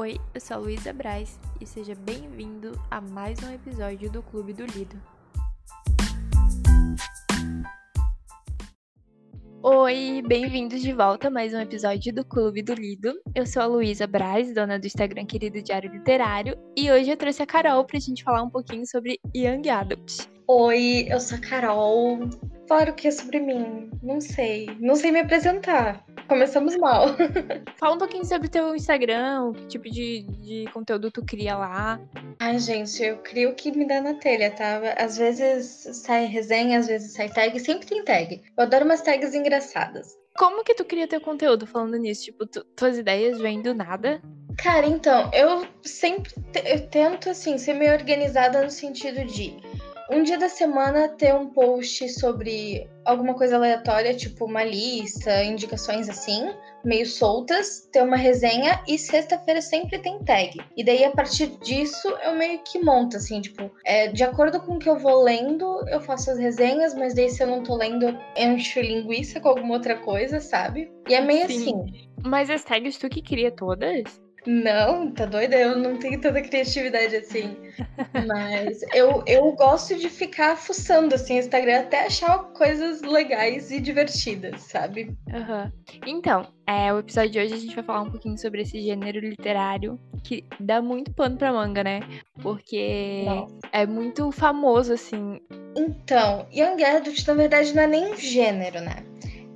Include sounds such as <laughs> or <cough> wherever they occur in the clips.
Oi, eu sou a Luísa Braz e seja bem-vindo a mais um episódio do Clube do Lido. Oi, bem-vindos de volta a mais um episódio do Clube do Lido. Eu sou a Luísa Braz, dona do Instagram Querido Diário Literário, e hoje eu trouxe a Carol pra gente falar um pouquinho sobre Young Adult. Oi, eu sou a Carol. Claro que é sobre mim. Não sei. Não sei me apresentar. Começamos mal. <laughs> Fala um pouquinho sobre teu Instagram, que tipo de, de conteúdo tu cria lá. Ai, gente, eu crio o que me dá na telha, tá? Às vezes sai resenha, às vezes sai tag. Sempre tem tag. Eu adoro umas tags engraçadas. Como que tu cria teu conteúdo falando nisso? Tipo, tu, tuas ideias vêm do nada? Cara, então, eu sempre eu tento, assim, ser meio organizada no sentido de um dia da semana ter um post sobre alguma coisa aleatória, tipo uma lista, indicações assim, meio soltas, ter uma resenha e sexta-feira sempre tem tag. E daí a partir disso eu meio que monto, assim, tipo, é, de acordo com o que eu vou lendo, eu faço as resenhas, mas daí se eu não tô lendo, eu encho linguiça com alguma outra coisa, sabe? E é meio Sim. assim. Mas as tags tu que cria todas? Não, tá doida? Eu não tenho tanta criatividade assim. Mas eu, eu gosto de ficar fuçando assim no Instagram até achar coisas legais e divertidas, sabe? Uhum. Então, é, o episódio de hoje a gente vai falar um pouquinho sobre esse gênero literário que dá muito pano pra manga, né? Porque Nossa. é muito famoso, assim. Então, Young Adult, na verdade, não é nem gênero, né?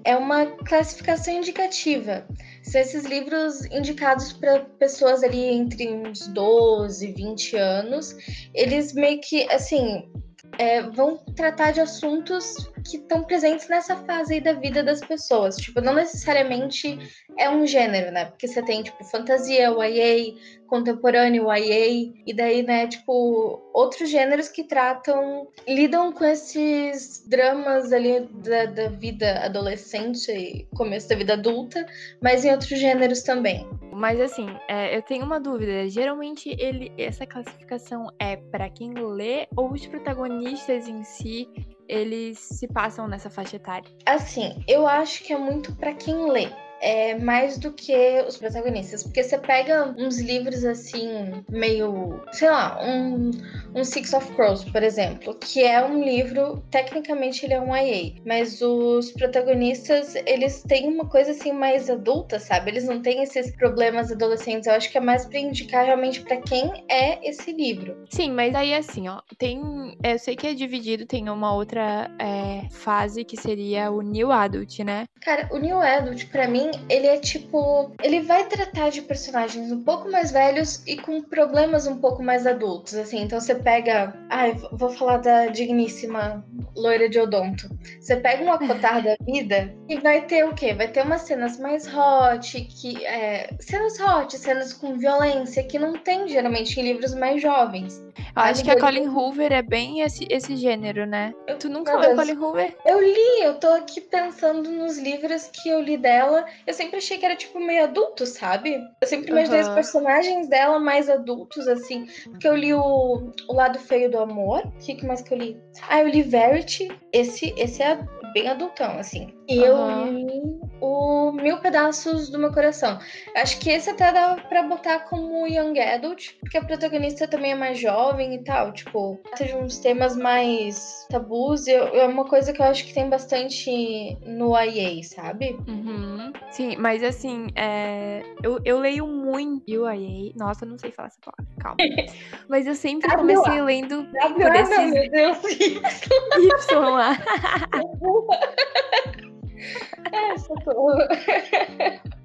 É uma classificação indicativa. São esses livros indicados para pessoas ali entre uns 12, 20 anos. Eles meio que, assim, é, vão tratar de assuntos que estão presentes nessa fase aí da vida das pessoas. Tipo, não necessariamente é um gênero, né? Porque você tem, tipo, fantasia, YA, contemporâneo, YA, e daí, né, tipo, outros gêneros que tratam, lidam com esses dramas ali da, da vida adolescente e começo da vida adulta, mas em outros gêneros também. Mas assim, é, eu tenho uma dúvida. Geralmente ele, essa classificação é para quem lê ou os protagonistas em si eles se passam nessa faixa etária? Assim, eu acho que é muito para quem lê é, mais do que os protagonistas. Porque você pega uns livros assim, meio, sei lá, um, um Six of Crows, por exemplo, que é um livro, tecnicamente ele é um YA, mas os protagonistas, eles têm uma coisa assim mais adulta, sabe? Eles não têm esses problemas adolescentes. Eu acho que é mais para indicar realmente para quem é esse livro. Sim, mas aí assim, ó, tem. Eu sei que é dividido, tem uma outra é, fase que seria o New Adult, né? Cara, o New Adult, para mim, ele é tipo. Ele vai tratar de personagens um pouco mais velhos e com problemas um pouco mais adultos, assim. Então você pega. Ai, vou falar da digníssima loira de odonto. Você pega uma cotar da vida e vai ter o quê? Vai ter umas cenas mais hot, que. É, cenas hot, cenas com violência, que não tem geralmente em livros mais jovens. Eu acho que a Colin Hoover é bem esse, esse gênero, né? Eu, tu nunca leu Colin Hoover? Eu li, eu tô aqui pensando nos livros que eu li dela. Eu sempre achei que era, tipo, meio adulto, sabe? Eu sempre imaginei uhum. os personagens dela mais adultos, assim. Porque eu li o, o Lado Feio do Amor. O que mais que eu li? Ah, eu li Verity. Esse, esse é bem adultão, assim. E uhum. eu li o Mil Pedaços do Meu Coração. Acho que esse até dá pra botar como Young Adult, porque a protagonista também é mais jovem e tal. Tipo, de uns temas mais tabus. É uma coisa que eu acho que tem bastante no IA, sabe? Uhum. Sim, mas assim, é... eu, eu leio muito UIA. Nossa, eu não sei falar essa palavra, calma. <laughs> mas eu sempre comecei lendo por esses... Meu Deus, <laughs> Y lá. <laughs> é, socorro. <laughs>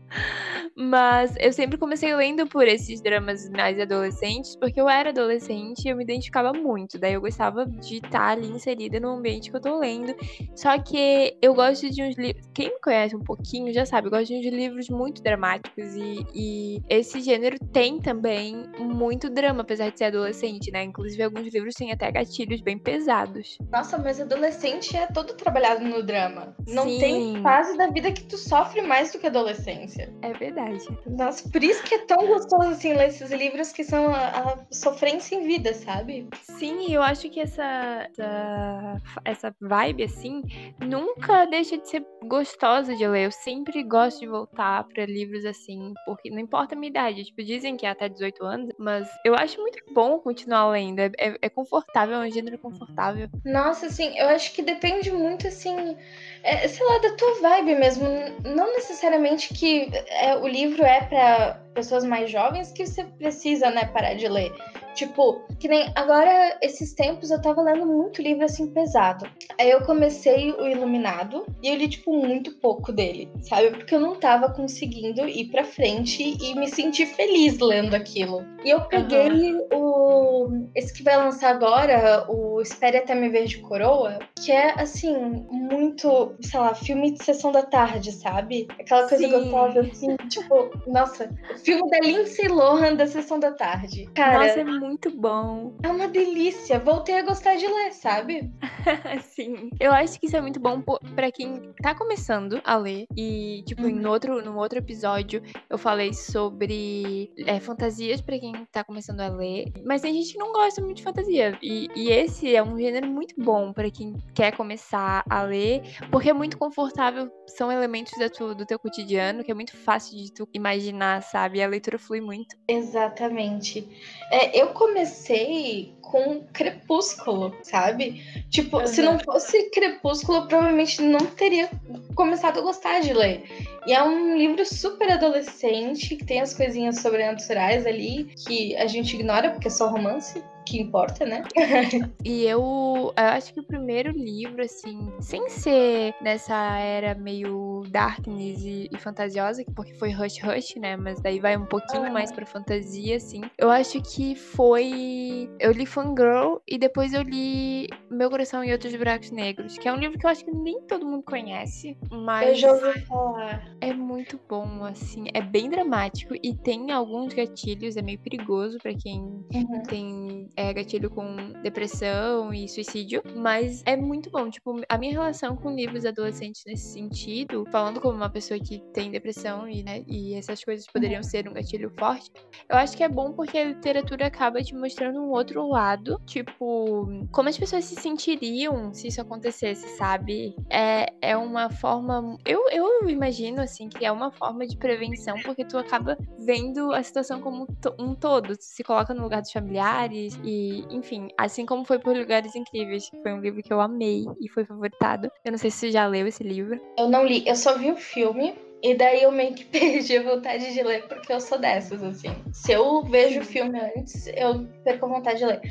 Mas eu sempre comecei lendo por esses dramas mais adolescentes, porque eu era adolescente e eu me identificava muito. Daí eu gostava de estar ali inserida no ambiente que eu tô lendo. Só que eu gosto de uns livros. Quem me conhece um pouquinho já sabe, eu gosto de uns livros muito dramáticos. E, e esse gênero tem também muito drama, apesar de ser adolescente, né? Inclusive, alguns livros têm até gatilhos bem pesados. Nossa, mas adolescente é todo trabalhado no drama. Não Sim. tem fase da vida que tu sofre mais do que adolescência. É verdade. Nossa, por isso que é tão gostoso assim ler esses livros que são a, a sofrência em vida, sabe? Sim, eu acho que essa, essa, essa vibe, assim, nunca deixa de ser gostosa de ler. Eu sempre gosto de voltar para livros assim, porque não importa a minha idade. Tipo, dizem que é até 18 anos, mas eu acho muito bom continuar lendo. É, é, é confortável, é um gênero confortável. Nossa, assim, eu acho que depende muito, assim, é, sei lá, da tua vibe mesmo. Não necessariamente que é, o livro é para pessoas mais jovens que você precisa, né, parar de ler. Tipo, que nem agora, esses tempos, eu tava lendo muito livro assim pesado. Aí eu comecei o Iluminado e eu li, tipo, muito pouco dele, sabe? Porque eu não tava conseguindo ir pra frente e me sentir feliz lendo aquilo. E eu peguei uhum. o. Esse que vai lançar agora, o Espere Até Me Ver de Coroa, que é, assim, muito, sei lá, filme de sessão da tarde, sabe? Aquela coisa Sim. gostosa, assim, tipo, nossa, filme da Lindsay Lohan da sessão da tarde. Cara. Nossa, é muito muito bom. É uma delícia. Voltei a gostar de ler, sabe? <laughs> Sim. Eu acho que isso é muito bom para quem tá começando a ler. E, tipo, uhum. em outro, no outro episódio eu falei sobre é, fantasias para quem tá começando a ler. Mas tem gente que não gosta muito de fantasia. E, e esse é um gênero muito bom para quem quer começar a ler, porque é muito confortável. São elementos da tu, do teu cotidiano que é muito fácil de tu imaginar, sabe? A leitura flui muito. Exatamente. É, eu comecei com Crepúsculo, sabe? Tipo, uhum. se não fosse Crepúsculo, eu provavelmente não teria começado a gostar de ler. E é um livro super adolescente, que tem as coisinhas sobrenaturais ali, que a gente ignora porque é só romance que importa, né? <laughs> e eu, eu acho que o primeiro livro, assim, sem ser nessa era meio darkness e, e fantasiosa, porque foi Rush Rush, né? Mas daí vai um pouquinho ah. mais pra fantasia, assim. Eu acho que foi. Eu li Fangirl e depois eu li Meu Coração e Outros Buracos Negros, que é um livro que eu acho que nem todo mundo conhece, mas. Eu já ouvi falar. É muito bom, assim. É bem dramático e tem alguns gatilhos, é meio perigoso para quem uhum. tem é, gatilho com depressão e suicídio, mas é muito bom. Tipo, a minha relação com livros adolescentes nesse sentido, falando como uma pessoa que tem depressão e, né, e essas coisas poderiam ser um gatilho forte, eu acho que é bom porque a literatura acaba te mostrando um outro lado, tipo, como as pessoas se sentiriam se isso acontecesse, sabe? É, é uma forma. Eu, eu imagino, assim, que é uma forma de prevenção, porque tu acaba vendo a situação como um todo. Tu se coloca no lugar dos familiares e, enfim, assim como foi por Lugares Incríveis, que foi um livro que eu amei e foi favoritado. Eu não sei se você já leu esse livro. Eu não li, eu só vi o filme. E daí eu meio que <laughs> perdi a vontade de ler, porque eu sou dessas, assim. Se eu vejo o filme antes, eu perco a vontade de ler.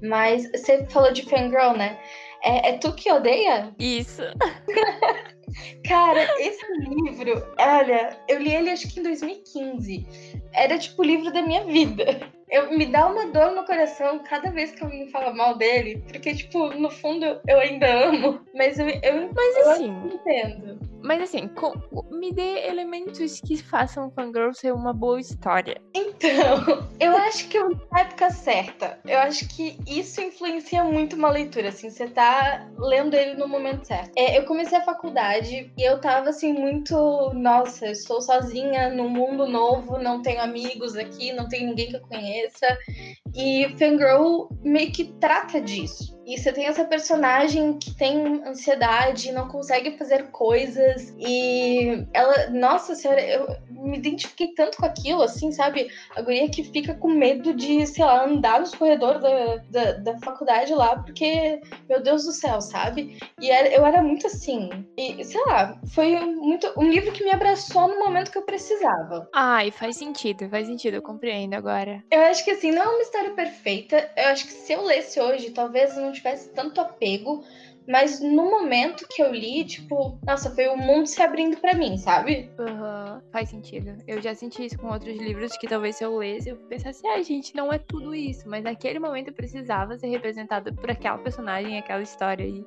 Mas você falou de Fangirl, né? É, é tu que odeia? Isso. <laughs> Cara, esse livro, olha, eu li ele acho que em 2015. Era tipo o livro da minha vida eu, me dá uma dor no coração cada vez que alguém fala mal dele, porque, tipo, no fundo eu ainda amo, mas eu, eu, mas, eu assim, entendo. Mas assim, com, me dê elementos que façam Fangirl ser uma boa história. Então, <laughs> eu acho que eu na época certa. Eu acho que isso influencia muito uma leitura, assim, você tá lendo ele no momento certo. É, eu comecei a faculdade e eu tava assim, muito, nossa, eu estou sozinha num mundo novo, não tenho amigos aqui, não tenho ninguém que eu conheça. E Fangirl meio que trata disso. E você tem essa personagem que tem ansiedade, não consegue fazer coisas. E ela, nossa senhora, eu me identifiquei tanto com aquilo, assim, sabe? A guria que fica com medo de, sei lá, andar nos corredores da, da, da faculdade lá, porque, meu Deus do céu, sabe? E eu era muito assim. E, sei lá, foi muito um livro que me abraçou no momento que eu precisava. Ai, faz sentido, faz sentido, eu compreendo agora. Eu acho que, assim, não é uma história perfeita. Eu acho que se eu lesse hoje, talvez não tivesse tanto apego, mas no momento que eu li, tipo, nossa, foi o mundo se abrindo para mim, sabe? Uhum, faz sentido. Eu já senti isso com outros livros que talvez se eu lesse, eu pensasse, ah, gente, não é tudo isso. Mas naquele momento eu precisava ser representada por aquela personagem, aquela história aí.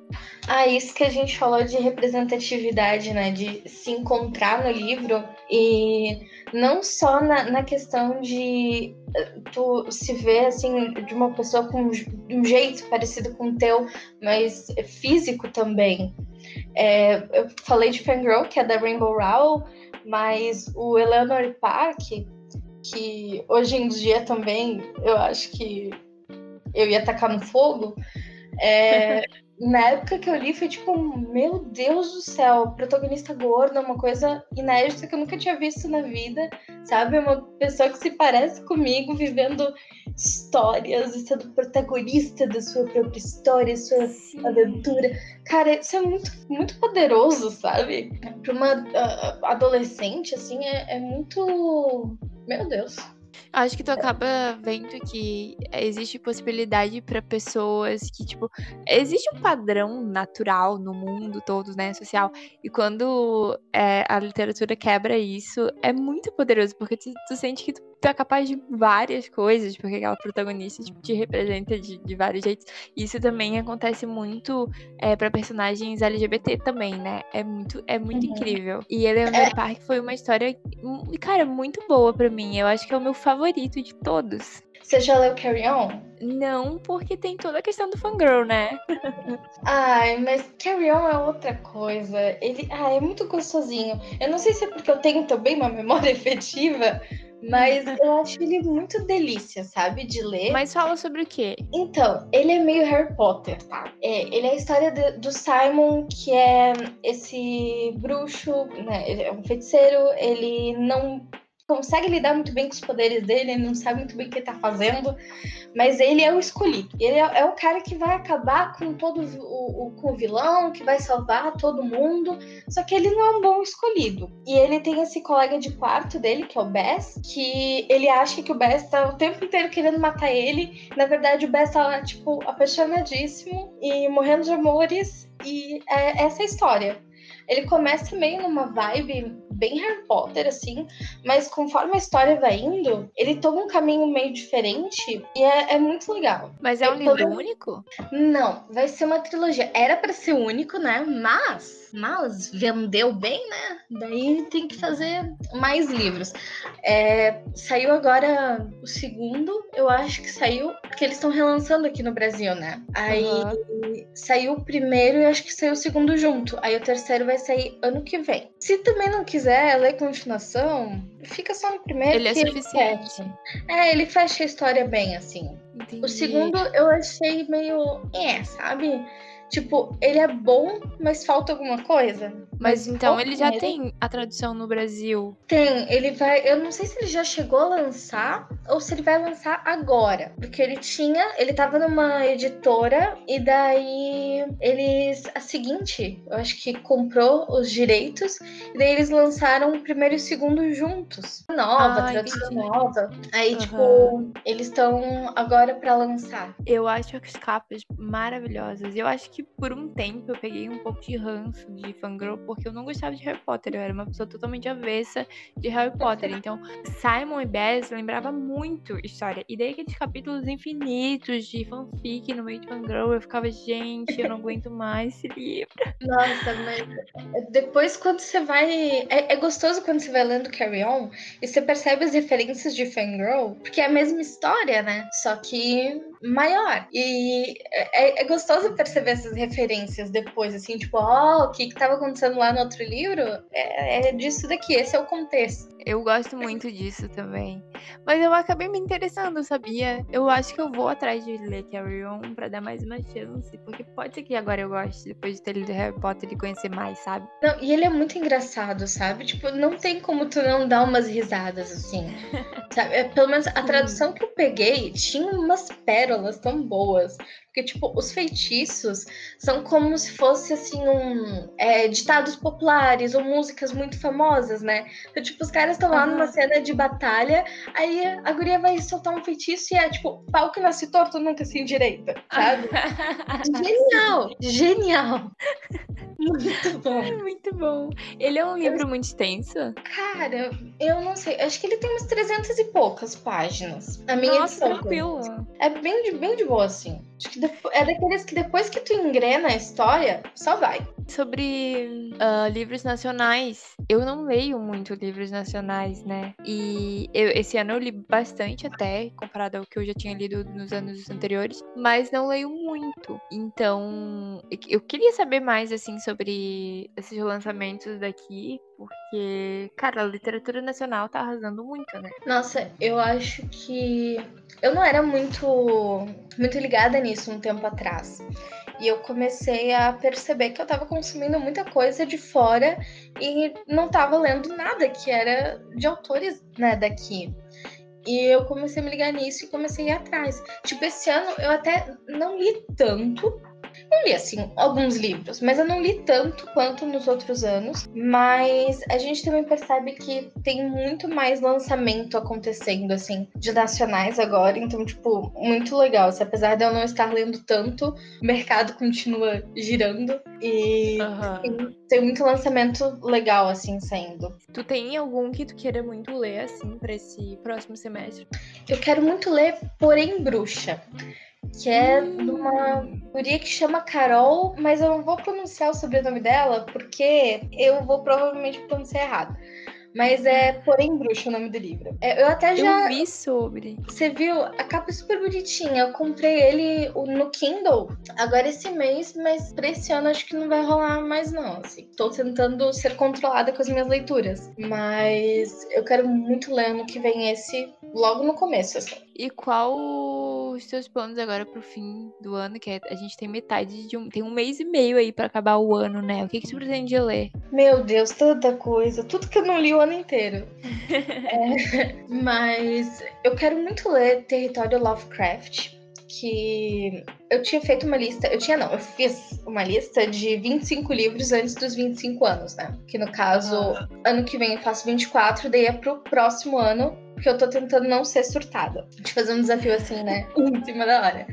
Ah, isso que a gente falou de representatividade, né? De se encontrar no livro e não só na, na questão de tu se ver assim de uma pessoa com um jeito parecido com o teu, mas físico também. É, eu falei de Fangirl, que é da Rainbow Rowell, Mas o Eleanor Park, que hoje em dia também eu acho que eu ia tacar no fogo, é, <laughs> na época que eu li foi tipo, meu Deus do céu, protagonista gorda, uma coisa inédita que eu nunca tinha visto na vida, sabe? Uma pessoa que se parece comigo, vivendo histórias e sendo protagonista da sua própria história, sua Sim. aventura. Cara, isso é muito, muito poderoso, sabe? Para uma uh, adolescente, assim, é, é muito. Meu Deus. Acho que tu acaba vendo que existe possibilidade para pessoas que, tipo, existe um padrão natural no mundo todo, né, social. E quando é, a literatura quebra isso, é muito poderoso, porque tu, tu sente que tu, tu, é capaz de várias coisas, porque aquela protagonista tipo, te representa de, de vários jeitos. Isso também acontece muito é, para personagens LGBT também, né? É muito, é muito uhum. incrível. E Eleanor é. Park foi uma história, cara, muito boa para mim. Eu acho que é o meu favorito de todos. Você já leu Carry On? Não, porque tem toda a questão do fangirl, né? <laughs> Ai, mas Carry On é outra coisa. Ele, ah, é muito gostosinho. Eu não sei se é porque eu tenho também uma memória <laughs> efetiva, mas eu acho ele muito delícia, sabe? De ler. Mas fala sobre o quê? Então, ele é meio Harry Potter, tá? É, ele é a história de, do Simon, que é esse bruxo, né? Ele é um feiticeiro, ele não consegue lidar muito bem com os poderes dele, ele não sabe muito bem o que ele tá fazendo, mas ele é o escolhido. Ele é, é o cara que vai acabar com todo o, o, com o vilão, que vai salvar todo mundo, só que ele não é um bom escolhido. E ele tem esse colega de quarto dele, que é o Bess, que ele acha que o Bess tá o tempo inteiro querendo matar ele. Na verdade, o Bess tá, tipo, apaixonadíssimo e morrendo de amores. E é essa a história. Ele começa meio numa vibe bem Harry Potter, assim, mas conforme a história vai indo, ele toma um caminho meio diferente e é, é muito legal. Mas é um livro único? Não, vai ser uma trilogia. Era para ser único, né? Mas, mas vendeu bem, né? Daí tem que fazer mais livros. É, saiu agora o segundo, eu acho que saiu, porque eles estão relançando aqui no Brasil, né? Aí uhum. saiu o primeiro e acho que saiu o segundo junto. Aí o terceiro vai sair ano que vem. Se também não quiser quiser ler continuação, fica só no primeiro. Ele é suficiente. Ele é, ele fecha a história bem, assim. Entendi. O segundo eu achei meio. É, sabe? Tipo, ele é bom, mas falta alguma coisa. Mas, então ele já tem a tradução no Brasil? Tem, ele vai. Eu não sei se ele já chegou a lançar ou se ele vai lançar agora. Porque ele tinha. Ele tava numa editora e daí eles. A seguinte, eu acho que comprou os direitos e daí eles lançaram o primeiro e o segundo juntos. Nova, ah, tradução entendi. nova. Aí, uhum. tipo, eles estão agora para lançar. Eu acho as capas maravilhosas. Eu acho que que por um tempo eu peguei um pouco de ranço de fangirl, porque eu não gostava de Harry Potter. Eu era uma pessoa totalmente avessa de Harry Potter. Então, Simon e Bess lembrava muito história. E daí aqueles capítulos infinitos de fanfic no meio de fangirl, eu ficava, gente, eu não aguento mais esse livro. Nossa, mas depois quando você vai. É, é gostoso quando você vai lendo Carry On e você percebe as referências de fangirl, porque é a mesma história, né? Só que maior. E é, é gostoso perceber essas referências depois, assim, tipo, ó, oh, o que que tava acontecendo lá no outro livro? É, é disso daqui, esse é o contexto. Eu gosto muito disso também. Mas eu acabei me interessando, sabia? Eu acho que eu vou atrás de ler Carry On pra dar mais uma chance. Porque pode ser que agora eu goste, depois de ter lido Harry Potter e conhecer mais, sabe? Não, e ele é muito engraçado, sabe? Tipo, não tem como tu não dar umas risadas assim. <laughs> sabe? É, pelo menos a tradução que eu peguei tinha umas pérolas tão boas. Porque, tipo, os feitiços são como se fosse, assim, um... É, ditados populares ou músicas muito famosas, né? Então, tipo, os caras estão lá uhum. numa cena de batalha, aí a guria vai soltar um feitiço e é, tipo, pau que nasce torto nunca se endireita, sabe? <laughs> genial! Genial! Muito bom. É muito bom. Ele é um livro eu... muito extenso? Cara, eu não sei. Acho que ele tem umas 300 e poucas páginas. A minha Nossa, edição. tranquilo. É bem de, bem de boa, assim. Acho que é daqueles que depois que tu engrena a história, só vai. Sobre uh, livros nacionais, eu não leio muito livros nacionais, né? E eu, esse ano eu li bastante até, comparado ao que eu já tinha lido nos anos anteriores, mas não leio muito. Então, eu queria saber mais, assim, sobre esses lançamentos daqui, porque, cara, a literatura nacional tá arrasando muito, né? Nossa, eu acho que eu não era muito muito ligada nisso um tempo atrás. E eu comecei a perceber que eu estava consumindo muita coisa de fora e não estava lendo nada que era de autores né, daqui. E eu comecei a me ligar nisso e comecei a ir atrás. Tipo, esse ano eu até não li tanto, eu li, assim, alguns livros, mas eu não li tanto quanto nos outros anos. Mas a gente também percebe que tem muito mais lançamento acontecendo, assim, de nacionais agora. Então, tipo, muito legal. Se apesar de eu não estar lendo tanto, o mercado continua girando. E uhum. tem, tem, muito lançamento legal, assim, saindo. Tu tem algum que tu queira muito ler, assim, pra esse próximo semestre? Eu quero muito ler Porém Bruxa que é de uma guria que chama Carol, mas eu não vou pronunciar o sobrenome dela porque eu vou provavelmente pronunciar errado. Mas é Porém Bruxa o nome do livro. É, eu até já. Eu vi sobre. Você viu? A capa é super bonitinha. Eu comprei ele no Kindle agora esse mês, mas pra esse ano acho que não vai rolar mais, não. Assim. Tô tentando ser controlada com as minhas leituras. Mas eu quero muito ler ano que vem esse logo no começo, assim. E qual os seus planos agora pro fim do ano? Que é, a gente tem metade de um. Tem um mês e meio aí para acabar o ano, né? O que, que você pretende ler? Meu Deus, tanta coisa. Tudo que eu não li o ano inteiro. <laughs> é, mas eu quero muito ler Território Lovecraft. Que eu tinha feito uma lista. Eu tinha, não, eu fiz uma lista de 25 livros antes dos 25 anos, né? Que no caso, ah. ano que vem eu faço 24, daí é pro próximo ano porque eu tô tentando não ser surtada. <laughs> De fazer um desafio assim, né? em cima da hora.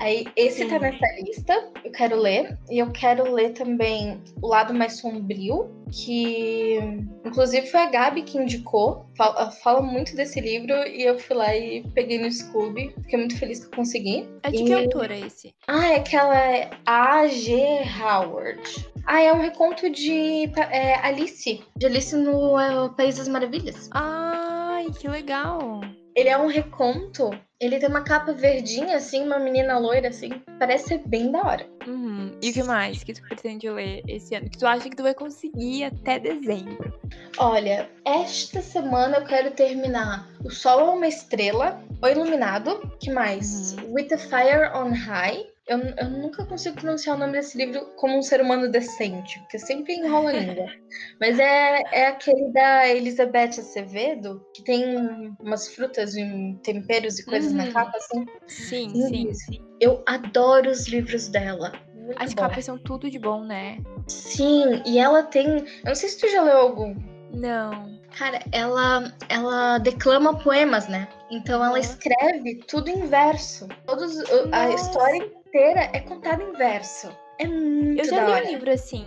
Aí, esse tá Sim. tá nessa lista, eu quero ler. E eu quero ler também O Lado Mais Sombrio, que inclusive foi a Gabi que indicou. Fala, fala muito desse livro e eu fui lá e peguei no Scooby. Fiquei muito feliz que eu consegui. É de e... que autora é esse? Ah, é aquela A.G. Howard. Ah, é um reconto de é, Alice. De Alice no é, País das Maravilhas. Ai, que legal. Ele é um reconto. Ele tem uma capa verdinha, assim, uma menina loira, assim. Parece ser bem da hora. Uhum. E o que mais que tu pretende ler esse ano? Que tu acha que tu vai conseguir até dezembro? Olha, esta semana eu quero terminar O Sol é uma Estrela, O Iluminado. que mais? Uhum. With the Fire on High. Eu, eu, nunca consigo pronunciar o nome desse livro como um ser humano decente, porque sempre enrola a língua. <laughs> Mas é, é aquele da Elizabeth Acevedo, que tem umas frutas e temperos e coisas uhum. na capa, assim. Sim, sim, sim. Eu adoro os livros dela. Muito As bom. capas são tudo de bom, né? Sim, e ela tem. Eu não sei se tu já leu algum. Não. Cara, ela, ela declama poemas, né? Então ela escreve tudo em verso. Todos, a história inteira é contada em verso. É muito Eu já li um livro assim,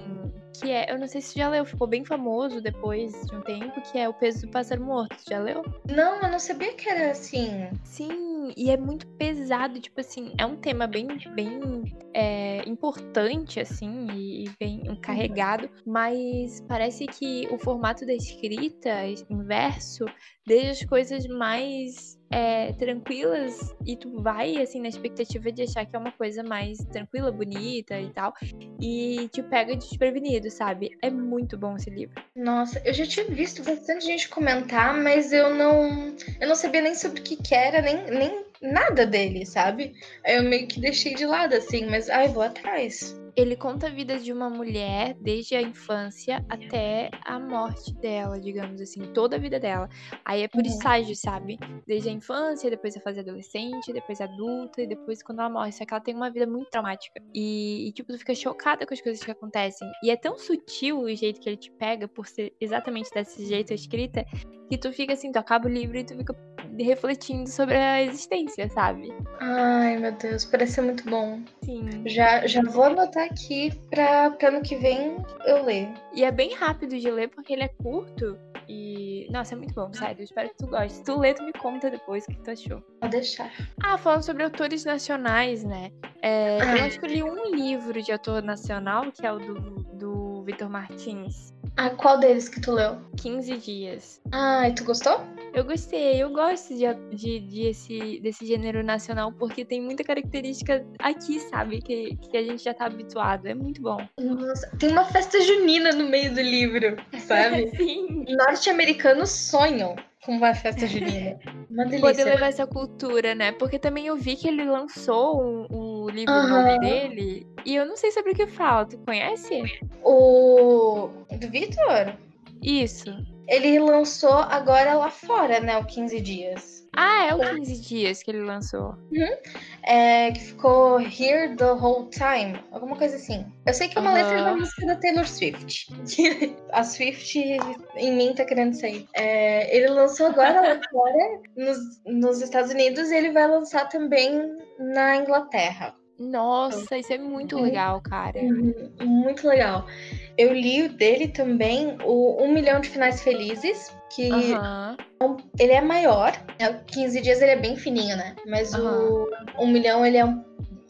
que é, eu não sei se já leu, ficou bem famoso depois de um tempo, que é O Peso do Pássaro Morto. Já leu? Não, eu não sabia que era assim. Sim, e é muito pesado, tipo assim, é um tema bem, bem é, importante, assim, e bem carregado, mas parece que o formato da escrita inverso deixa as coisas mais é, tranquilas e tu vai, assim, na expectativa de achar que é uma coisa mais tranquila, bonita e tal, e te pega desprevenido, sabe? É muito bom esse livro. Nossa, eu já tinha visto bastante gente comentar, mas eu não, eu não sabia nem sobre o que, que era, nem, nem nada dele, sabe? Eu meio que deixei de lado, assim, mas ai, vou atrás. Ele conta a vida de uma mulher desde a infância até a morte dela, digamos assim, toda a vida dela. Aí é por uhum. estágio, sabe? Desde a infância, depois a fase adolescente, depois adulta e depois quando ela morre. Só que ela tem uma vida muito traumática. E, e, tipo, tu fica chocada com as coisas que acontecem. E é tão sutil o jeito que ele te pega, por ser exatamente desse jeito a escrita, que tu fica assim, tu acaba o livro e tu fica refletindo sobre a existência, sabe? Ai, meu Deus, parece ser muito bom. Sim. Já, já vou anotar aqui pra, pra ano que vem eu ler. E é bem rápido de ler porque ele é curto. E. Nossa, é muito bom, sério. Eu espero que tu goste. Se tu lê, tu me conta depois o que tu achou. Pode deixar. Ah, falando sobre autores nacionais, né? É, ah. Eu escolhi um livro de autor nacional, que é o do, do Vitor Martins. Ah, qual deles que tu leu? 15 dias. Ah, e tu gostou? Eu gostei, eu gosto de, de, de esse, desse gênero nacional, porque tem muita característica aqui, sabe? Que, que a gente já tá habituado. É muito bom. Nossa, tem uma festa junina no meio do livro, sabe? <laughs> Sim. Norte-americanos sonham com uma festa junina. Uma delícia. Poder levar essa cultura, né? Porque também eu vi que ele lançou o um livro uhum. novo dele. E eu não sei sobre o que fala. Tu conhece? O. Do Vitor? Isso. Ele lançou agora lá fora, né? O 15 Dias. Ah, é o 15 Dias que ele lançou. Uhum. É, que ficou Here the Whole Time. Alguma coisa assim. Eu sei que é uma uhum. letra da música da Taylor Swift. <laughs> A Swift em mim tá querendo sair. É, ele lançou agora lá <laughs> fora, nos, nos Estados Unidos, e ele vai lançar também na Inglaterra. Nossa, isso é muito uhum. legal, cara. Uhum. Muito legal. Eu li o dele também, o Um Milhão de Finais Felizes, que uhum. ele é maior. 15 é, dias ele é bem fininho, né? Mas o Um Milhão ele é um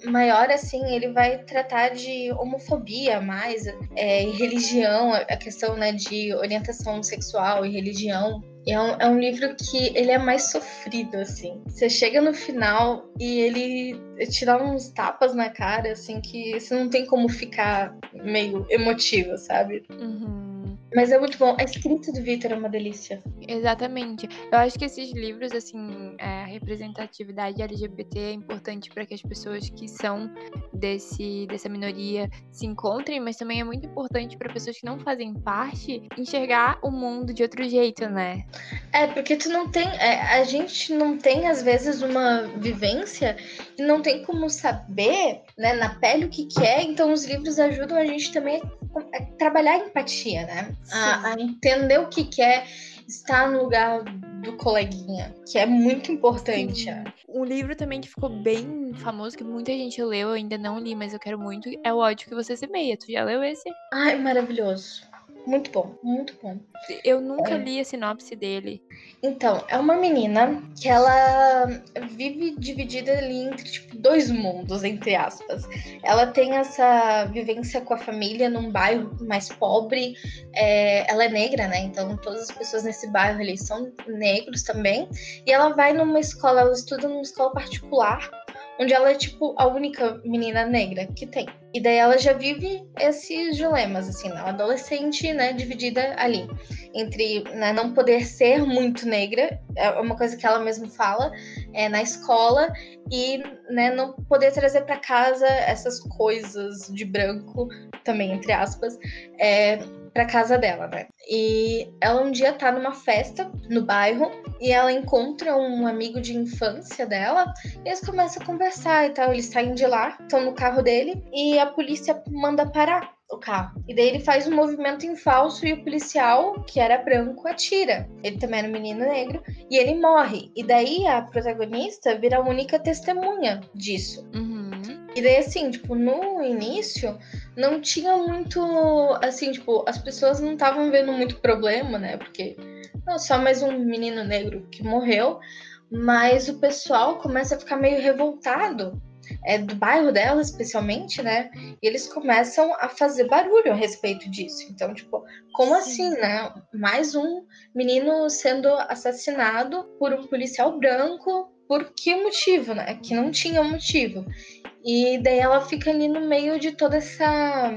maior, assim, ele vai tratar de homofobia mais, é, religião, a questão né, de orientação sexual e religião. É um, é um livro que ele é mais sofrido, assim. Você chega no final e ele te dá uns tapas na cara, assim, que você não tem como ficar meio emotivo, sabe? Uhum. Mas é muito bom. A escrita do Victor é uma delícia. Exatamente. Eu acho que esses livros, assim, é, a representatividade LGBT é importante para que as pessoas que são desse, dessa minoria se encontrem, mas também é muito importante para pessoas que não fazem parte enxergar o mundo de outro jeito, né? É, porque tu não tem. É, a gente não tem, às vezes, uma vivência e não tem como saber, né, na pele o que, que é, então os livros ajudam a gente também a trabalhar a empatia, né? A, a, entender o que, que é estar no lugar do coleguinha, que é muito importante. Sim. Um livro também que ficou bem famoso, que muita gente leu, eu ainda não li, mas eu quero muito, é O Ódio Que Você Semeia. Tu já leu esse? Ai, maravilhoso. Muito bom, muito bom. Eu nunca é. li a sinopse dele. Então, é uma menina que ela vive dividida ali entre tipo, dois mundos, entre aspas. Ela tem essa vivência com a família num bairro mais pobre. É, ela é negra, né? Então todas as pessoas nesse bairro ali são negros também. E ela vai numa escola, ela estuda numa escola particular onde ela é tipo a única menina negra que tem. E daí ela já vive esses dilemas, assim, na adolescente, né, dividida ali entre né, não poder ser muito negra, é uma coisa que ela mesma fala, é, na escola, e né, não poder trazer para casa essas coisas de branco, também entre aspas, é, para casa dela, né? E ela um dia tá numa festa no bairro e ela encontra um amigo de infância dela e eles começam a conversar e tal. Eles saem de lá, estão no carro dele e a polícia manda parar o carro. E daí ele faz um movimento em falso e o policial, que era branco, atira. Ele também era um menino negro e ele morre. E daí a protagonista vira a única testemunha disso. Uhum. E daí, assim, tipo, no início, não tinha muito. Assim, tipo, as pessoas não estavam vendo muito problema, né? Porque não, só mais um menino negro que morreu. Mas o pessoal começa a ficar meio revoltado é, do bairro dela, especialmente, né? E eles começam a fazer barulho a respeito disso. Então, tipo, como Sim. assim, né? Mais um menino sendo assassinado por um policial branco. Por que motivo, né? Que não tinha motivo. E daí ela fica ali no meio de toda essa,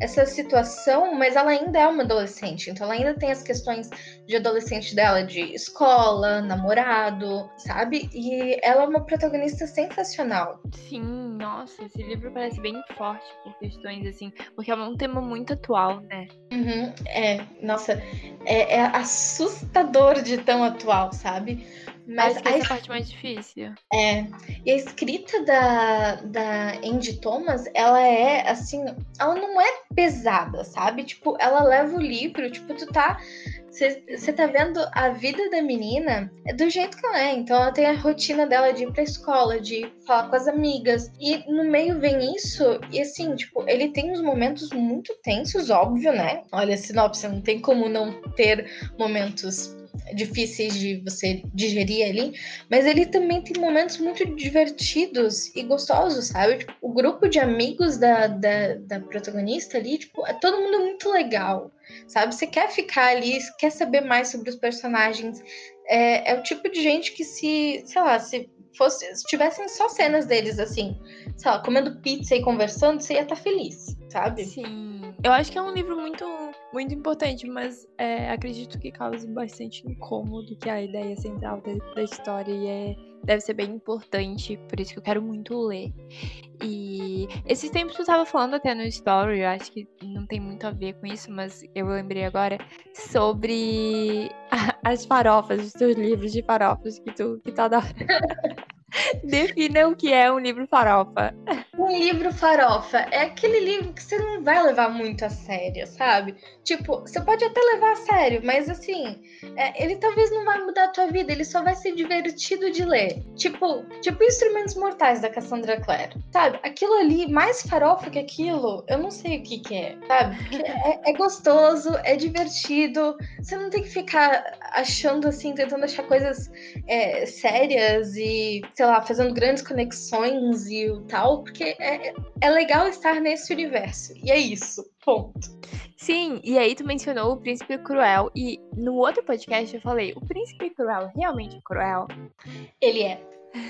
essa situação, mas ela ainda é uma adolescente, então ela ainda tem as questões de adolescente dela, de escola, namorado, sabe? E ela é uma protagonista sensacional. Sim, nossa, esse livro parece bem forte por questões assim, porque é um tema muito atual, né? Uhum, é, nossa, é, é assustador de tão atual, sabe? Mas essa é a parte mais difícil. É. E a escrita da, da Andy Thomas, ela é assim, ela não é pesada, sabe? Tipo, ela leva o livro, tipo, tu tá. Você tá vendo a vida da menina é do jeito que ela é. Então ela tem a rotina dela de ir pra escola, de falar com as amigas. E no meio vem isso, e assim, tipo, ele tem uns momentos muito tensos, óbvio, né? Olha, sinopse, não tem como não ter momentos difíceis de você digerir ali, mas ele também tem momentos muito divertidos e gostosos, sabe? Tipo, o grupo de amigos da, da, da, protagonista ali, tipo, é todo mundo muito legal, sabe? Você quer ficar ali, quer saber mais sobre os personagens. É, é o tipo de gente que se, sei lá, se fosse, se tivessem só cenas deles assim, sei lá, comendo pizza e conversando, você ia estar tá feliz, sabe? Sim. Eu acho que é um livro muito muito importante, mas é, acredito que cause bastante incômodo, que é a ideia central da, da história e é, deve ser bem importante, por isso que eu quero muito ler. E esses tempos eu tava falando até no story, eu acho que não tem muito a ver com isso, mas eu lembrei agora sobre <laughs> as farofas, os teus livros de farofas que tu, que adora. <laughs> Defina o que é um livro farofa. Um livro farofa é aquele livro que você não vai levar muito a sério, sabe? Tipo, você pode até levar a sério, mas assim, é, ele talvez não vai mudar a tua vida, ele só vai ser divertido de ler. Tipo, tipo Instrumentos Mortais da Cassandra Clare, sabe? Aquilo ali, mais farofa que aquilo, eu não sei o que que é, sabe? É, é gostoso, é divertido, você não tem que ficar achando assim, tentando achar coisas é, sérias e sei lá, fazendo grandes conexões e tal, porque é, é legal estar nesse universo. E é isso. Ponto. Sim, e aí tu mencionou o príncipe cruel. E no outro podcast eu falei, o príncipe cruel realmente é cruel? Ele é.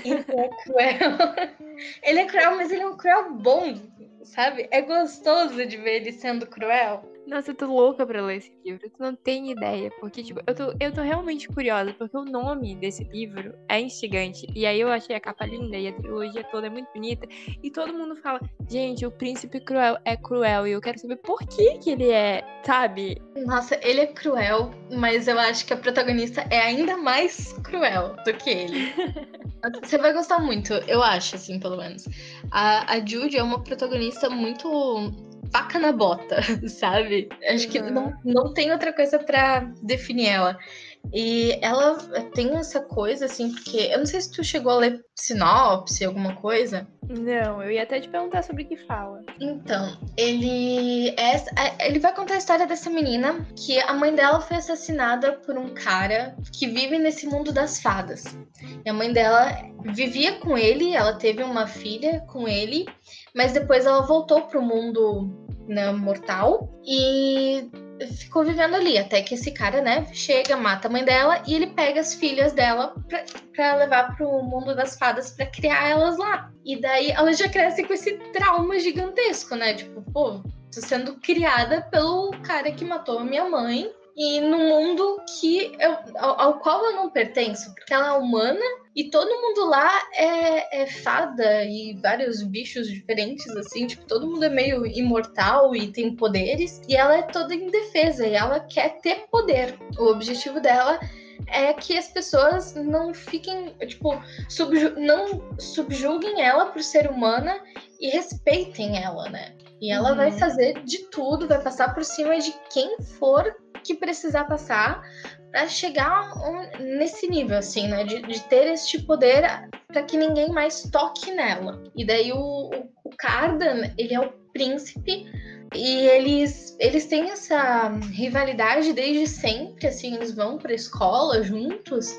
Ele é cruel. <laughs> ele é cruel, mas ele é um cruel bom, sabe? É gostoso de ver ele sendo cruel. Nossa, eu tô louca pra ler esse livro. Tu não tem ideia. Porque, tipo, eu tô, eu tô realmente curiosa. Porque o nome desse livro é instigante. E aí eu achei a capa linda e a trilogia toda é muito bonita. E todo mundo fala, gente, o príncipe cruel é cruel. E eu quero saber por que que ele é, sabe? Nossa, ele é cruel, mas eu acho que a protagonista é ainda mais cruel do que ele. <laughs> Você vai gostar muito, eu acho, assim, pelo menos. A, a Jude é uma protagonista muito faca na bota, <laughs> sabe? Acho que não, uhum. não tem outra coisa para definir ela. E ela tem essa coisa, assim, porque eu não sei se tu chegou a ler sinopse, alguma coisa. Não, eu ia até te perguntar sobre o que fala. Então, ele é, é, ele vai contar a história dessa menina que a mãe dela foi assassinada por um cara que vive nesse mundo das fadas. E a mãe dela vivia com ele, ela teve uma filha com ele, mas depois ela voltou pro mundo né, mortal e ficou vivendo ali, até que esse cara, né, chega, mata a mãe dela e ele pega as filhas dela pra, pra levar pro mundo das fadas pra criar elas lá. E daí ela já cresce com esse trauma gigantesco, né? Tipo, pô, tô sendo criada pelo cara que matou a minha mãe e num mundo que eu, ao, ao, qual eu não pertenço, porque ela é humana e todo mundo lá é, é, fada e vários bichos diferentes, assim, tipo, todo mundo é meio imortal e tem poderes, e ela é toda indefesa e ela quer ter poder. O objetivo dela é que as pessoas não fiquem, tipo, subju não subjuguem ela por ser humana e respeitem ela, né? E ela uhum. vai fazer de tudo, vai passar por cima de quem for que precisar passar para chegar nesse nível, assim, né? De, de ter este poder para que ninguém mais toque nela. E daí o, o, o Cardan, ele é o príncipe e eles, eles têm essa rivalidade desde sempre, assim, eles vão pra escola juntos.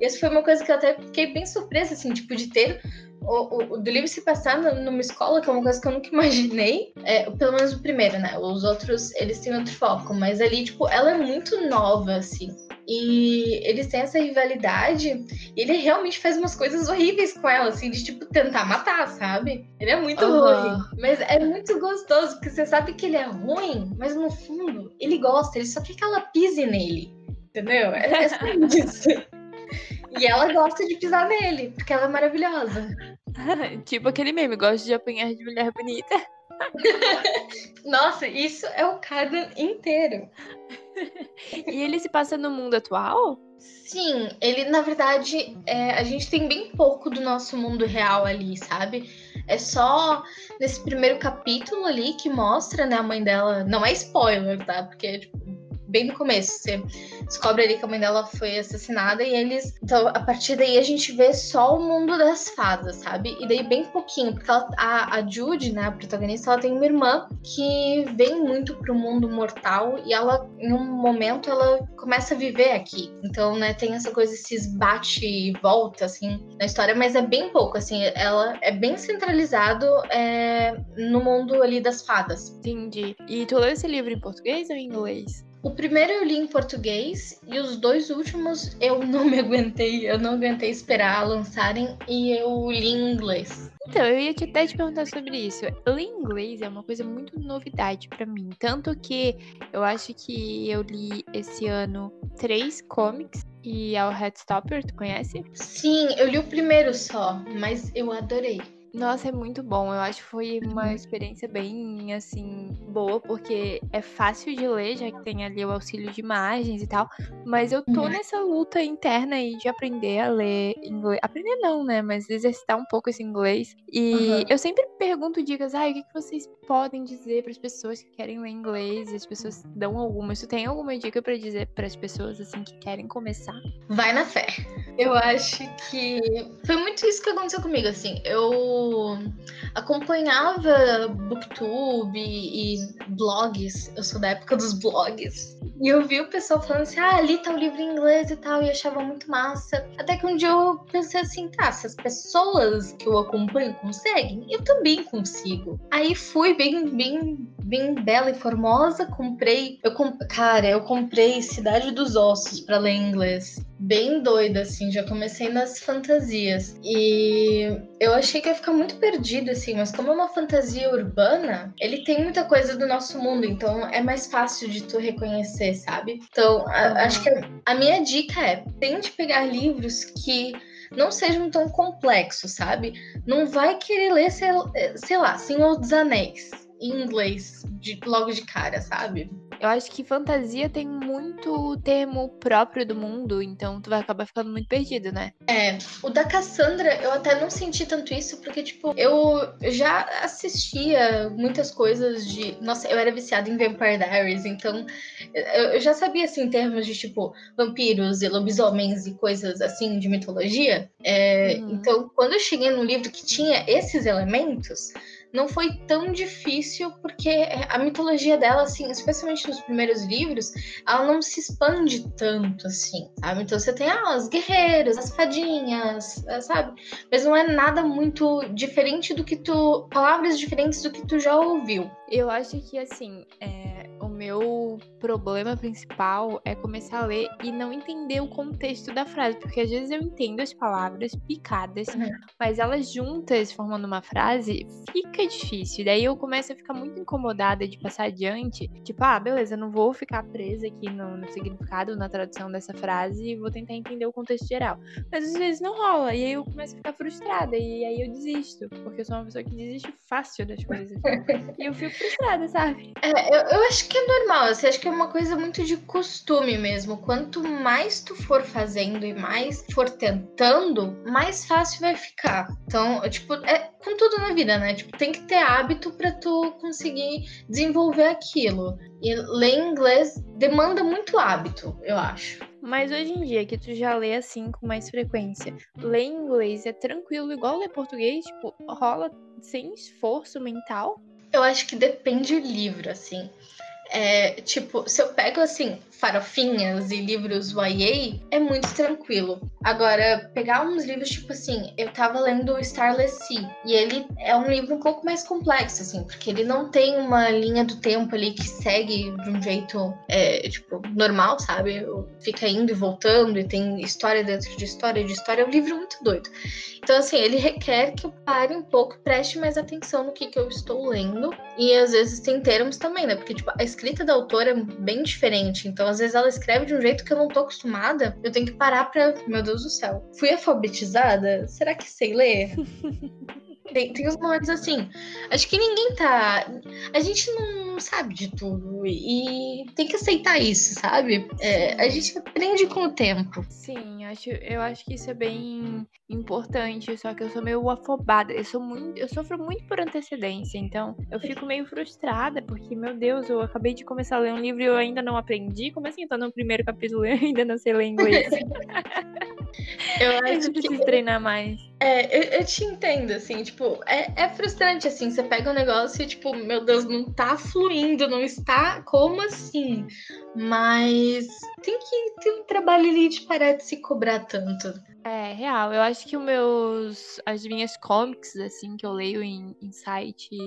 E foi uma coisa que eu até fiquei bem surpresa, assim, tipo, de ter o, o, o do livro se passar numa escola, que é uma coisa que eu nunca imaginei. É, pelo menos o primeiro, né? Os outros, eles têm outro foco, mas ali, tipo, ela é muito nova, assim. E eles têm essa rivalidade. E ele realmente faz umas coisas horríveis com ela, assim, de tipo tentar matar, sabe? Ele é muito uhum. ruim. Mas é muito gostoso, porque você sabe que ele é ruim, mas no fundo ele gosta, ele só quer que ela pise nele. Entendeu? É, é só isso. <laughs> e ela gosta de pisar nele, porque ela é maravilhosa. <laughs> tipo aquele meme, gosta de apanhar de mulher bonita. <laughs> Nossa, isso é o cada inteiro. e ele se passa no mundo atual? Sim, ele na verdade é, a gente tem bem pouco do nosso mundo real ali, sabe? É só nesse primeiro capítulo ali que mostra, né, a mãe dela. Não é spoiler, tá? Porque tipo, bem no começo. Você descobre ali que a mãe dela foi assassinada e eles. Então, a partir daí a gente vê só o mundo das fadas, sabe? E daí bem pouquinho, porque ela, a, a Jude, né, a protagonista, ela tem uma irmã que vem muito pro mundo mortal e ela, em um momento, ela começa a viver aqui. Então, né, tem essa coisa, esses bate e volta, assim, na história, mas é bem pouco, assim, ela é bem centralizado é, no mundo ali das fadas. Entendi. E tu leu esse livro em português ou em inglês? O primeiro eu li em português e os dois últimos eu <laughs> não me aguentei, eu não aguentei esperar lançarem e eu li em inglês. Então, eu ia até te perguntar sobre isso. Ler inglês é uma coisa muito novidade para mim. Tanto que eu acho que eu li esse ano três comics e é o Headstopper, tu conhece? Sim, eu li o primeiro só, mas eu adorei. Nossa, é muito bom. Eu acho que foi uma experiência bem, assim, boa, porque é fácil de ler, já que tem ali o auxílio de imagens e tal. Mas eu tô uhum. nessa luta interna aí de aprender a ler inglês. Aprender não, né? Mas exercitar um pouco esse inglês. E uhum. eu sempre pergunto dicas, ah, o que, que vocês podem dizer para as pessoas que querem ler inglês? E as pessoas dão alguma. Tu tem alguma dica para dizer para as pessoas, assim, que querem começar? Vai na fé. Eu acho que foi muito isso que aconteceu comigo, assim. Eu acompanhava booktube e blogs, eu sou da época dos blogs, e eu vi o pessoal falando assim, ah, ali tá o livro em inglês e tal, e achava muito massa. Até que um dia eu pensei assim, tá, se as pessoas que eu acompanho conseguem, eu também consigo. Aí fui bem, bem, bem bela e formosa, comprei, eu comp... cara, eu comprei Cidade dos Ossos para ler em inglês bem doida, assim, já comecei nas fantasias. E eu achei que ia ficar muito perdido, assim, mas como é uma fantasia urbana, ele tem muita coisa do nosso mundo, então é mais fácil de tu reconhecer, sabe? Então, a, acho que a, a minha dica é: tente pegar livros que não sejam tão complexos, sabe? Não vai querer ler, sei, sei lá, Senhor dos Anéis em inglês de, logo de cara, sabe? Eu acho que fantasia tem muito termo próprio do mundo, então tu vai acabar ficando muito perdido, né? É, o da Cassandra eu até não senti tanto isso, porque, tipo, eu já assistia muitas coisas de. Nossa, eu era viciada em Vampire Diaries, então eu já sabia, assim, termos de, tipo, vampiros e lobisomens e coisas assim de mitologia. É, uhum. Então, quando eu cheguei num livro que tinha esses elementos, não foi tão difícil, porque a mitologia dela, assim, especialmente nos primeiros livros, ela não se expande tanto, assim, sabe? Então você tem ah, os guerreiros, as fadinhas, eh, sabe? Mas não é nada muito diferente do que tu. palavras diferentes do que tu já ouviu. Eu acho que, assim, é, o meu problema principal é começar a ler e não entender o contexto da frase, porque às vezes eu entendo as palavras picadas, uhum. mas elas juntas, formando uma frase, fica difícil. Daí eu começo a ficar muito incomodada de passar adiante, tipo, ah, beleza, não vou ficar presa aqui no, no significado, na tradução dessa frase e vou tentar entender o contexto geral. Mas às vezes não rola, e aí eu começo a ficar frustrada, e aí eu desisto, porque eu sou uma pessoa que desiste fácil das coisas. <laughs> e eu fico frustrada, sabe? É, eu, eu acho que é normal, assim, acho que é uma coisa muito de costume mesmo. Quanto mais tu for fazendo e mais for tentando, mais fácil vai ficar. Então, tipo, é com tudo na vida, né? Tipo, tem que ter hábito para tu conseguir desenvolver aquilo. E ler inglês demanda muito hábito, eu acho. Mas hoje em dia, que tu já lê assim com mais frequência, ler inglês é tranquilo, igual ler português? Tipo, rola sem esforço mental? Eu acho que depende do livro, assim. É, tipo, se eu pego assim, farofinhas e livros YA, é muito tranquilo. Agora, pegar uns livros, tipo assim, eu tava lendo Starless Sea, e ele é um livro um pouco mais complexo, assim, porque ele não tem uma linha do tempo ali que segue de um jeito, é, tipo, normal, sabe? Fica indo e voltando, e tem história dentro de história de história. É um livro muito doido. Então, assim, ele requer que eu pare um pouco, preste mais atenção no que, que eu estou lendo. E às vezes tem termos também, né? Porque, tipo, a escrita da autora é bem diferente. Então, às vezes ela escreve de um jeito que eu não tô acostumada. Eu tenho que parar pra. Meu Deus do céu. Fui alfabetizada? Será que sei ler? <laughs> tem, tem uns momentos assim. Acho que ninguém tá. A gente não não sabe de tudo. E tem que aceitar isso, sabe? É, a gente aprende com o tempo. Sim, acho, eu acho que isso é bem importante, só que eu sou meio afobada. Eu sou muito, eu sofro muito por antecedência, então eu fico meio frustrada, porque, meu Deus, eu acabei de começar a ler um livro e eu ainda não aprendi. Como assim? Eu tô no primeiro capítulo e eu ainda não sei ler inglês. <laughs> eu <laughs> acho eu preciso que... treinar mais. É, eu, eu, te entendo, assim, tipo, é, é frustrante, assim, você pega um negócio e, tipo, meu Deus, não tá fluindo, não está, como assim? Mas tem que ter um trabalho ali de parar de se cobrar tanto. É, real. Eu acho que os meus. As minhas comics, assim, que eu leio em, em sites,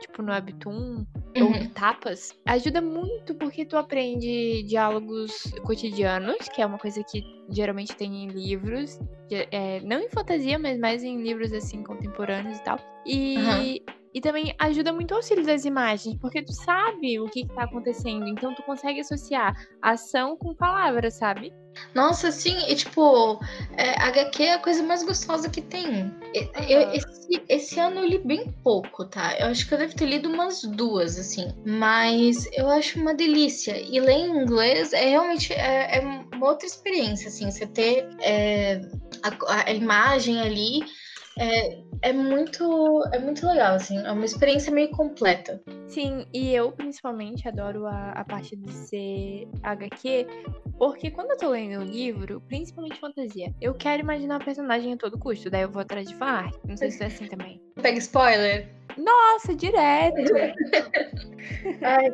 tipo no Webtoon uhum. ou tapas, ajuda muito porque tu aprende diálogos cotidianos, que é uma coisa que geralmente tem em livros. É, não em fantasia, mas mais em livros assim, contemporâneos e tal. E. Uhum e também ajuda muito o auxílio das imagens, porque tu sabe o que, está acontecendo, então tu consegue associar ação com palavras, sabe? Nossa, sim, e tipo, é, HQ é a coisa mais gostosa que tem. Eu, uhum. esse, esse, ano eu li bem pouco, tá? Eu acho que eu devo ter lido umas duas, assim. Mas eu acho uma delícia. E ler em inglês é realmente é, é uma outra experiência, assim. Você ter é, a, a imagem ali é, é muito é muito legal, assim, é uma experiência meio completa. Sim, e eu principalmente adoro a, a parte de ser HQ, porque quando eu tô lendo um livro, principalmente fantasia, eu quero imaginar o personagem a todo custo, daí eu vou atrás de fanart. Não sei se é assim também. <laughs> Pega spoiler? Nossa, direto! <laughs> Ai,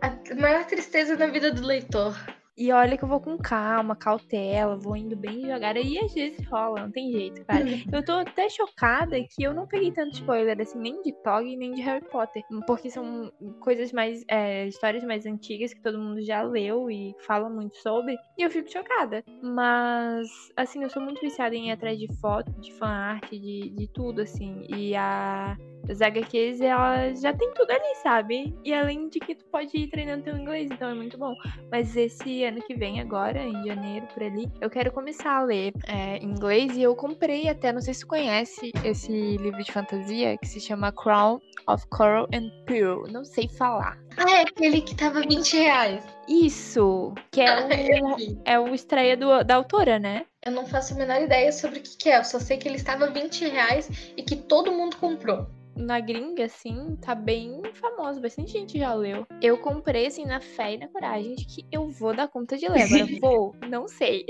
a maior tristeza na vida do leitor. E olha que eu vou com calma, cautela, vou indo bem devagar. E às vezes rola, não tem jeito, cara. <laughs> eu tô até chocada que eu não peguei tanto spoiler, assim, nem de Tog, nem de Harry Potter. Porque são coisas mais. É, histórias mais antigas que todo mundo já leu e fala muito sobre. E eu fico chocada. Mas, assim, eu sou muito viciada em ir atrás de foto, de fanart, de, de tudo, assim. E a as HQs, ela já tem tudo ali, sabe? E além de que tu pode ir treinando teu inglês, então é muito bom. Mas esse ano que vem, agora, em janeiro, por ali, eu quero começar a ler é, inglês e eu comprei até, não sei se conhece esse livro de fantasia que se chama Crown of Coral and Pearl. Não sei falar. Ah, é aquele que tava 20 reais. Isso, que é o, <laughs> é o estreia do, da autora, né? Eu não faço a menor ideia sobre o que, que é, eu só sei que ele estava 20 reais e que todo mundo comprou na gringa, assim, tá bem famoso. Bastante gente já leu. Eu comprei, assim, na fé e na coragem de que eu vou dar conta de ler. Agora vou, <laughs> não sei.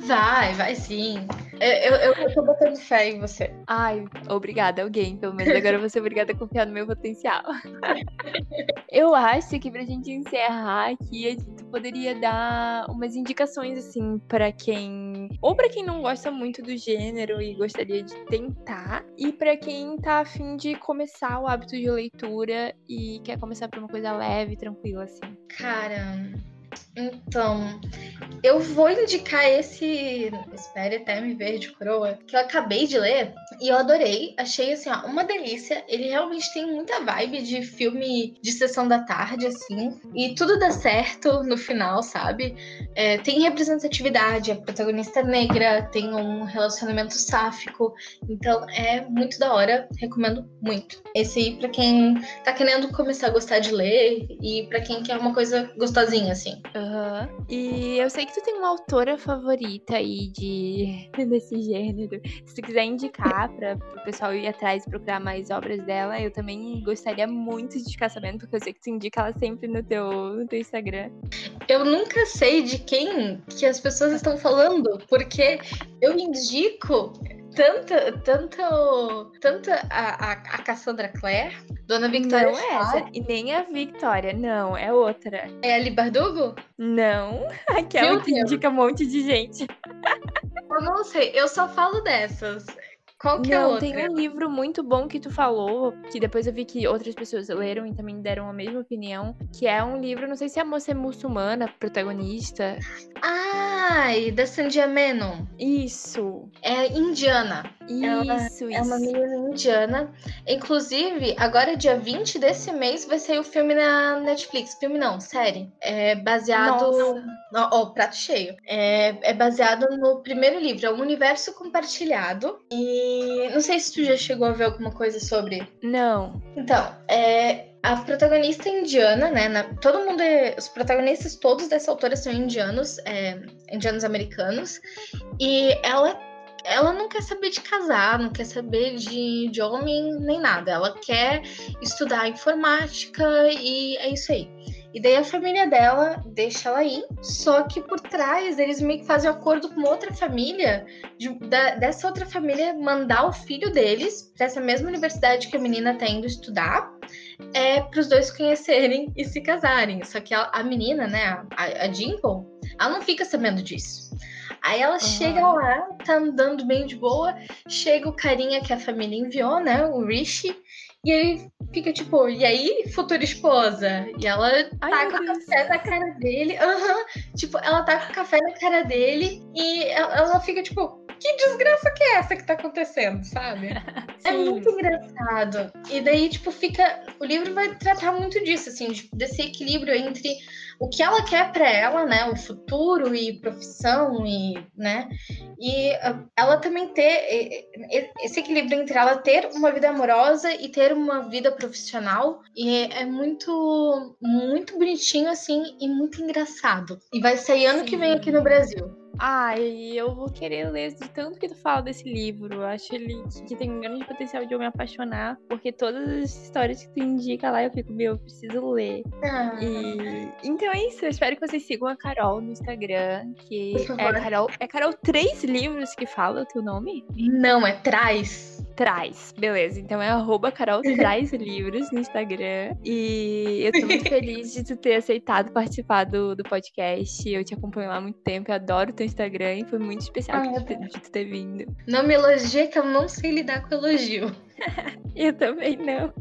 Vai, vai sim. Eu, eu, eu tô botando fé em você. Ai, obrigada, alguém. Pelo menos agora eu vou ser obrigada a confiar no meu potencial. <laughs> eu acho que pra gente encerrar aqui, a gente poderia dar umas indicações, assim, para quem. Ou para quem não gosta muito do gênero e gostaria de tentar. E para quem tá a fim de começar o hábito de leitura e quer começar por uma coisa leve, tranquila, assim? Cara, então, eu vou indicar esse Espere até me ver de coroa, que eu acabei de ler e eu adorei. Achei assim, ó, uma delícia. Ele realmente tem muita vibe de filme de sessão da tarde, assim. E tudo dá certo no final, sabe? É, tem representatividade, a protagonista é negra, tem um relacionamento sáfico. Então é muito da hora. Recomendo muito. Esse aí, pra quem tá querendo começar a gostar de ler e para quem quer uma coisa gostosinha, assim. Uhum. E eu sei que tu tem uma autora favorita aí de <laughs> desse gênero. Se tu quiser indicar para o pessoal ir atrás e procurar mais obras dela, eu também gostaria muito de ficar sabendo, porque eu sei que tu indica ela sempre no teu, no teu Instagram. Eu nunca sei de quem que as pessoas estão falando, porque eu indico tanto, tanto, tanto a, a, a Cassandra Clare, Dona Victoria. Não é essa. E nem a Victoria, não, é outra. É a Libardugo? Não, <laughs> aquela Meu que Deus. indica um monte de gente. <laughs> Eu não sei, eu só falo dessas. Qual que é Não, é outra? tem um livro muito bom que tu falou, que depois eu vi que outras pessoas leram e também deram a mesma opinião, que é um livro, não sei se a moça é muçulmana, protagonista. Ai, da Sandia Menon. Isso. É indiana. Isso, ela isso. É uma menina indiana. Inclusive, agora dia 20 desse mês vai sair o filme na Netflix. Filme não, série. É baseado Nossa. no... Ó, oh, prato cheio. É, é baseado no primeiro livro, é um universo compartilhado. E não sei se tu já chegou a ver alguma coisa sobre. Não. Então, é, A protagonista é indiana, né? Na, todo mundo é, Os protagonistas todos dessa autora são indianos, é, indianos americanos. E ela ela não quer saber de casar, não quer saber de, de homem nem nada. Ela quer estudar informática e é isso aí. E daí a família dela deixa ela ir, só que por trás eles meio que fazem um acordo com outra família, de, da, dessa outra família mandar o filho deles para essa mesma universidade que a menina tá indo estudar, é para os dois conhecerem e se casarem. Só que a, a menina, né, a, a Dimple, ela não fica sabendo disso. Aí ela uhum. chega lá, tá andando bem de boa, chega o carinha que a família enviou, né, o Rishi, e ele fica tipo, e aí, futura esposa? E ela Ai, tá com o café na cara dele. Uhum. Tipo, ela tá com o café na cara dele e ela fica tipo, que desgraça que é essa que tá acontecendo, sabe? <laughs> é muito engraçado. E daí, tipo, fica. O livro vai tratar muito disso, assim, desse equilíbrio entre o que ela quer para ela, né? O futuro e profissão e, né? E ah, ela também ter esse equilíbrio entre ela ter uma vida amorosa e ter uma vida profissional. E é muito, muito bonitinho, assim, e muito engraçado. E vai sair ano Sim. que vem aqui no Brasil. Ai, eu vou querer ler de tanto que tu fala desse livro. Eu acho ele que tem um grande potencial de eu me apaixonar, porque todas as histórias que tu indica lá eu fico, meu, eu preciso ler. Ah. E então é isso. Eu espero que vocês sigam a Carol no Instagram, que é Carol. É Carol Três Livros que fala o teu nome? Não, é Traz. Traz, beleza. Então é arroba Carol Traz Livros no Instagram. E eu tô muito feliz de tu ter aceitado participar do, do podcast. Eu te acompanho lá há muito tempo, eu adoro teu Instagram e foi muito especial ah, de, de tu ter vindo. Não me elogie que eu não sei lidar com elogio. <laughs> eu também não.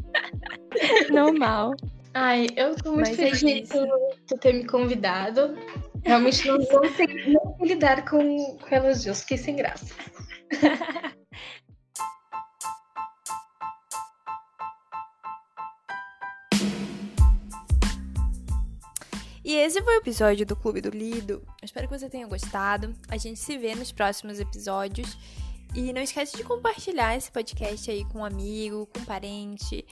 Normal. Ai, eu tô muito Mas é feliz é por ter me convidado. Realmente não, não, sei, não sei lidar com, com elogios, fiquei sem graça. <laughs> E esse foi o episódio do Clube do Lido. espero que você tenha gostado. A gente se vê nos próximos episódios. E não esquece de compartilhar esse podcast aí com um amigo, com um parente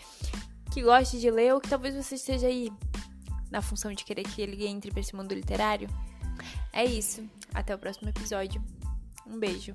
que goste de ler ou que talvez você esteja aí na função de querer que ele entre para esse mundo literário. É isso. Até o próximo episódio. Um beijo.